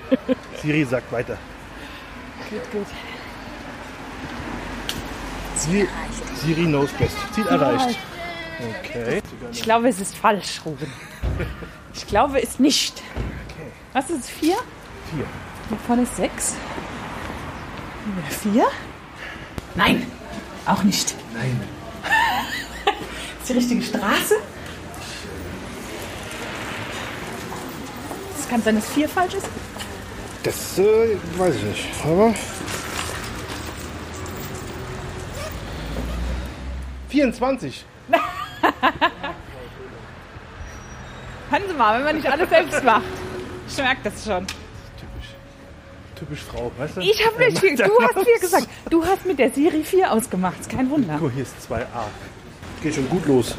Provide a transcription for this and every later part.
Siri sagt weiter. Gut, gut. Siri, Siri knows best. Ziel erreicht. Okay. Ich glaube, es ist falsch, Ruben. Ich glaube es nicht. Was ist es? Vier? Vier. Hier vorne ist sechs. Hier Vier? Nein, auch nicht. Nein. Ist die richtige Straße? Es kann sein, dass vier falsch ist. Das äh, weiß ich nicht. Aber. 24. Hören Sie mal, wenn man nicht alles selbst macht. Ich merke das schon. Typisch. Typisch Frau, weißt du? Ich habe nicht viel. Du hast viel gesagt. Du hast mit der Siri 4 ausgemacht. Ist kein Wunder. Guck, hier ist 2a. Geht schon gut los.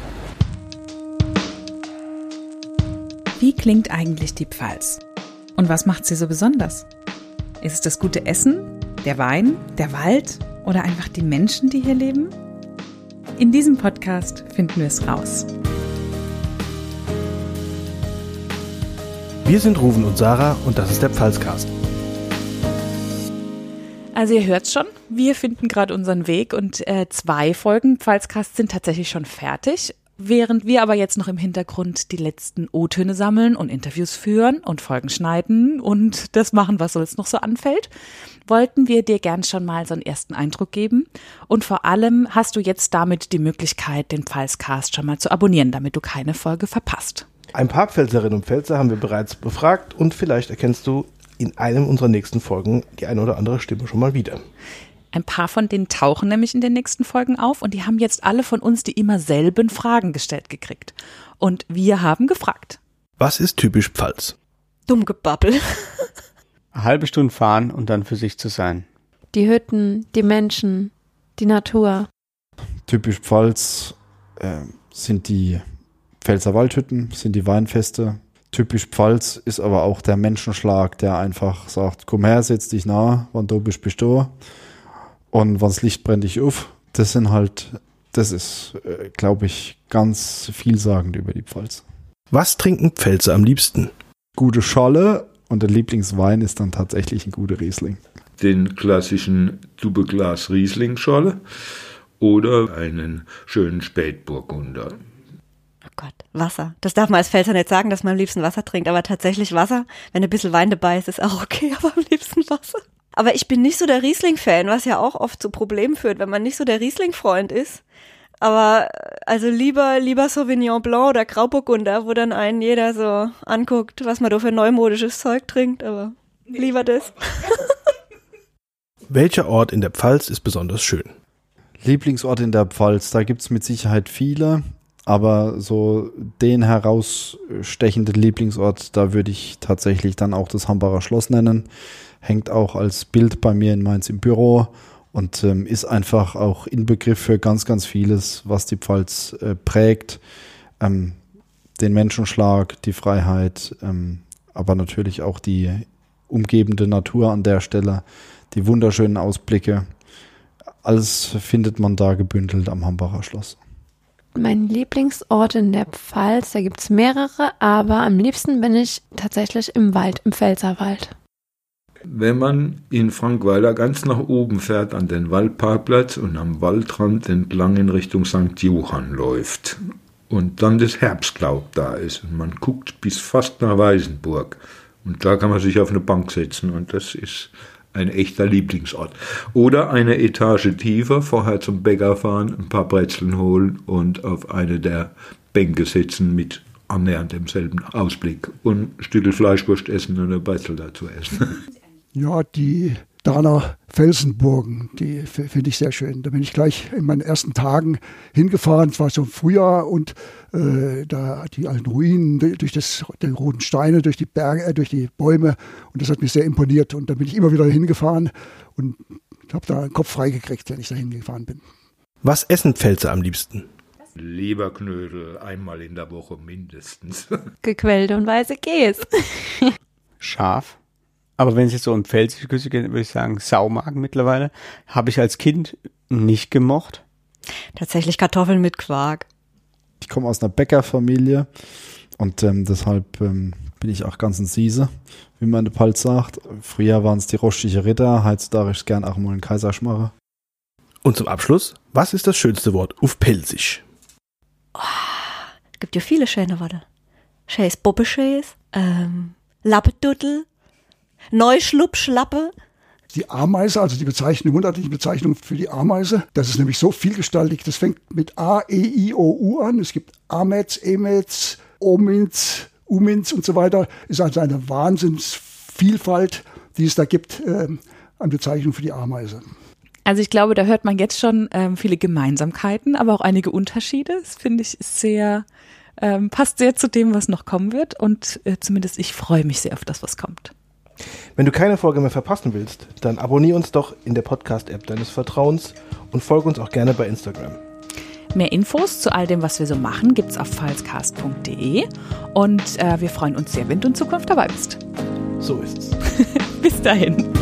Wie klingt eigentlich die Pfalz? Und was macht sie so besonders? Ist es das gute Essen, der Wein, der Wald oder einfach die Menschen, die hier leben? In diesem Podcast finden wir es raus. Wir sind Ruven und Sarah und das ist der Pfalzcast. Also ihr hört schon, wir finden gerade unseren Weg und äh, zwei Folgen Pfalzcast sind tatsächlich schon fertig. Während wir aber jetzt noch im Hintergrund die letzten O-Töne sammeln und Interviews führen und Folgen schneiden und das machen, was uns noch so anfällt, wollten wir dir gern schon mal so einen ersten Eindruck geben. Und vor allem hast du jetzt damit die Möglichkeit, den Pfalzcast schon mal zu abonnieren, damit du keine Folge verpasst. Ein paar Pfälzerinnen und Pfälzer haben wir bereits befragt und vielleicht erkennst du in einem unserer nächsten Folgen die eine oder andere Stimme schon mal wieder. Ein paar von denen tauchen nämlich in den nächsten Folgen auf und die haben jetzt alle von uns die immer selben Fragen gestellt gekriegt. Und wir haben gefragt. Was ist typisch Pfalz? Dummgebabbel. Eine halbe Stunde fahren und dann für sich zu sein. Die Hütten, die Menschen, die Natur. Typisch Pfalz äh, sind die Pfälzer Waldhütten, sind die Weinfeste. Typisch Pfalz ist aber auch der Menschenschlag, der einfach sagt, komm her, setz dich nah, wann du bist, bist du. Und wann's Licht brennt dich auf. Das sind halt, das ist, äh, glaube ich, ganz vielsagend über die Pfalz. Was trinken Pfälzer am liebsten? Gute Scholle und der Lieblingswein ist dann tatsächlich ein guter Riesling. den klassischen Tubeglas Riesling-Scholle oder einen schönen Spätburgunder. Oh Gott, Wasser. Das darf man als Pfälzer nicht sagen, dass man am liebsten Wasser trinkt, aber tatsächlich Wasser. Wenn ein bisschen Wein dabei ist, ist auch okay, aber am liebsten Wasser. Aber ich bin nicht so der Riesling-Fan, was ja auch oft zu Problemen führt, wenn man nicht so der Riesling-Freund ist. Aber äh, also lieber, lieber Sauvignon Blanc oder Grauburgunder, wo dann einen jeder so anguckt, was man da für neumodisches Zeug trinkt, aber lieber das. Welcher Ort in der Pfalz ist besonders schön? Lieblingsort in der Pfalz, da gibt's mit Sicherheit viele, aber so den herausstechenden Lieblingsort, da würde ich tatsächlich dann auch das Hambacher Schloss nennen. Hängt auch als Bild bei mir in Mainz im Büro und ähm, ist einfach auch Inbegriff für ganz, ganz vieles, was die Pfalz äh, prägt. Ähm, den Menschenschlag, die Freiheit, ähm, aber natürlich auch die umgebende Natur an der Stelle, die wunderschönen Ausblicke. Alles findet man da gebündelt am Hambacher Schloss. Mein Lieblingsort in der Pfalz, da gibt's mehrere, aber am liebsten bin ich tatsächlich im Wald, im Pfälzerwald. Wenn man in Frankweiler ganz nach oben fährt an den Waldparkplatz und am Waldrand entlang in Richtung St. Johann läuft und dann das Herbstlaub da ist und man guckt bis fast nach Weißenburg und da kann man sich auf eine Bank setzen und das ist ein echter Lieblingsort. Oder eine Etage tiefer, vorher zum Bäcker fahren, ein paar Brezeln holen und auf eine der Bänke sitzen mit annähernd demselben Ausblick und ein Stück Fleischwurst essen und ein Brezel dazu essen. Ja, die Dahner Felsenburgen, die finde ich sehr schön. Da bin ich gleich in meinen ersten Tagen hingefahren. Es war so im Frühjahr und äh, da die alten Ruinen durch das, die roten Steine, durch die Berge, äh, durch die Bäume. Und das hat mich sehr imponiert. Und da bin ich immer wieder hingefahren und habe da den Kopf freigekriegt, wenn ich da hingefahren bin. Was essen Pfälzer am liebsten? Leberknödel einmal in der Woche mindestens. Gequälte und weiße Käse. Scharf. Aber wenn es jetzt so um pfälzische Küche geht, würde ich sagen Saumagen mittlerweile. Habe ich als Kind nicht gemocht. Tatsächlich Kartoffeln mit Quark. Ich komme aus einer Bäckerfamilie und ähm, deshalb ähm, bin ich auch ganz ein Siese, wie man in der Palz sagt. Früher waren es die rostige Ritter, heutzutage ich gern auch mal einen Kaiserschmarre. Und zum Abschluss, was ist das schönste Wort auf Pelzig? Es gibt ja viele schöne Worte. Schäs Bobbeschäs, ähm, Lappeduddel, Neuschluppschlappe. Die Ameise, also die Bezeichnung, monatliche Bezeichnung für die Ameise, das ist nämlich so vielgestaltig. Das fängt mit A, E, I, O, U an. Es gibt Ametz, Emetz, Ominz, Uminz und so weiter. Ist also eine Wahnsinnsvielfalt, die es da gibt ähm, an Bezeichnungen für die Ameise. Also ich glaube, da hört man jetzt schon ähm, viele Gemeinsamkeiten, aber auch einige Unterschiede. Das finde ich sehr, ähm, passt sehr zu dem, was noch kommen wird. Und äh, zumindest ich freue mich sehr auf das, was kommt. Wenn du keine Folge mehr verpassen willst, dann abonnier uns doch in der Podcast-App deines Vertrauens und folge uns auch gerne bei Instagram. Mehr Infos zu all dem, was wir so machen, gibt's auf falscast.de und äh, wir freuen uns sehr, wenn du in Zukunft dabei bist. So ist's. Bis dahin.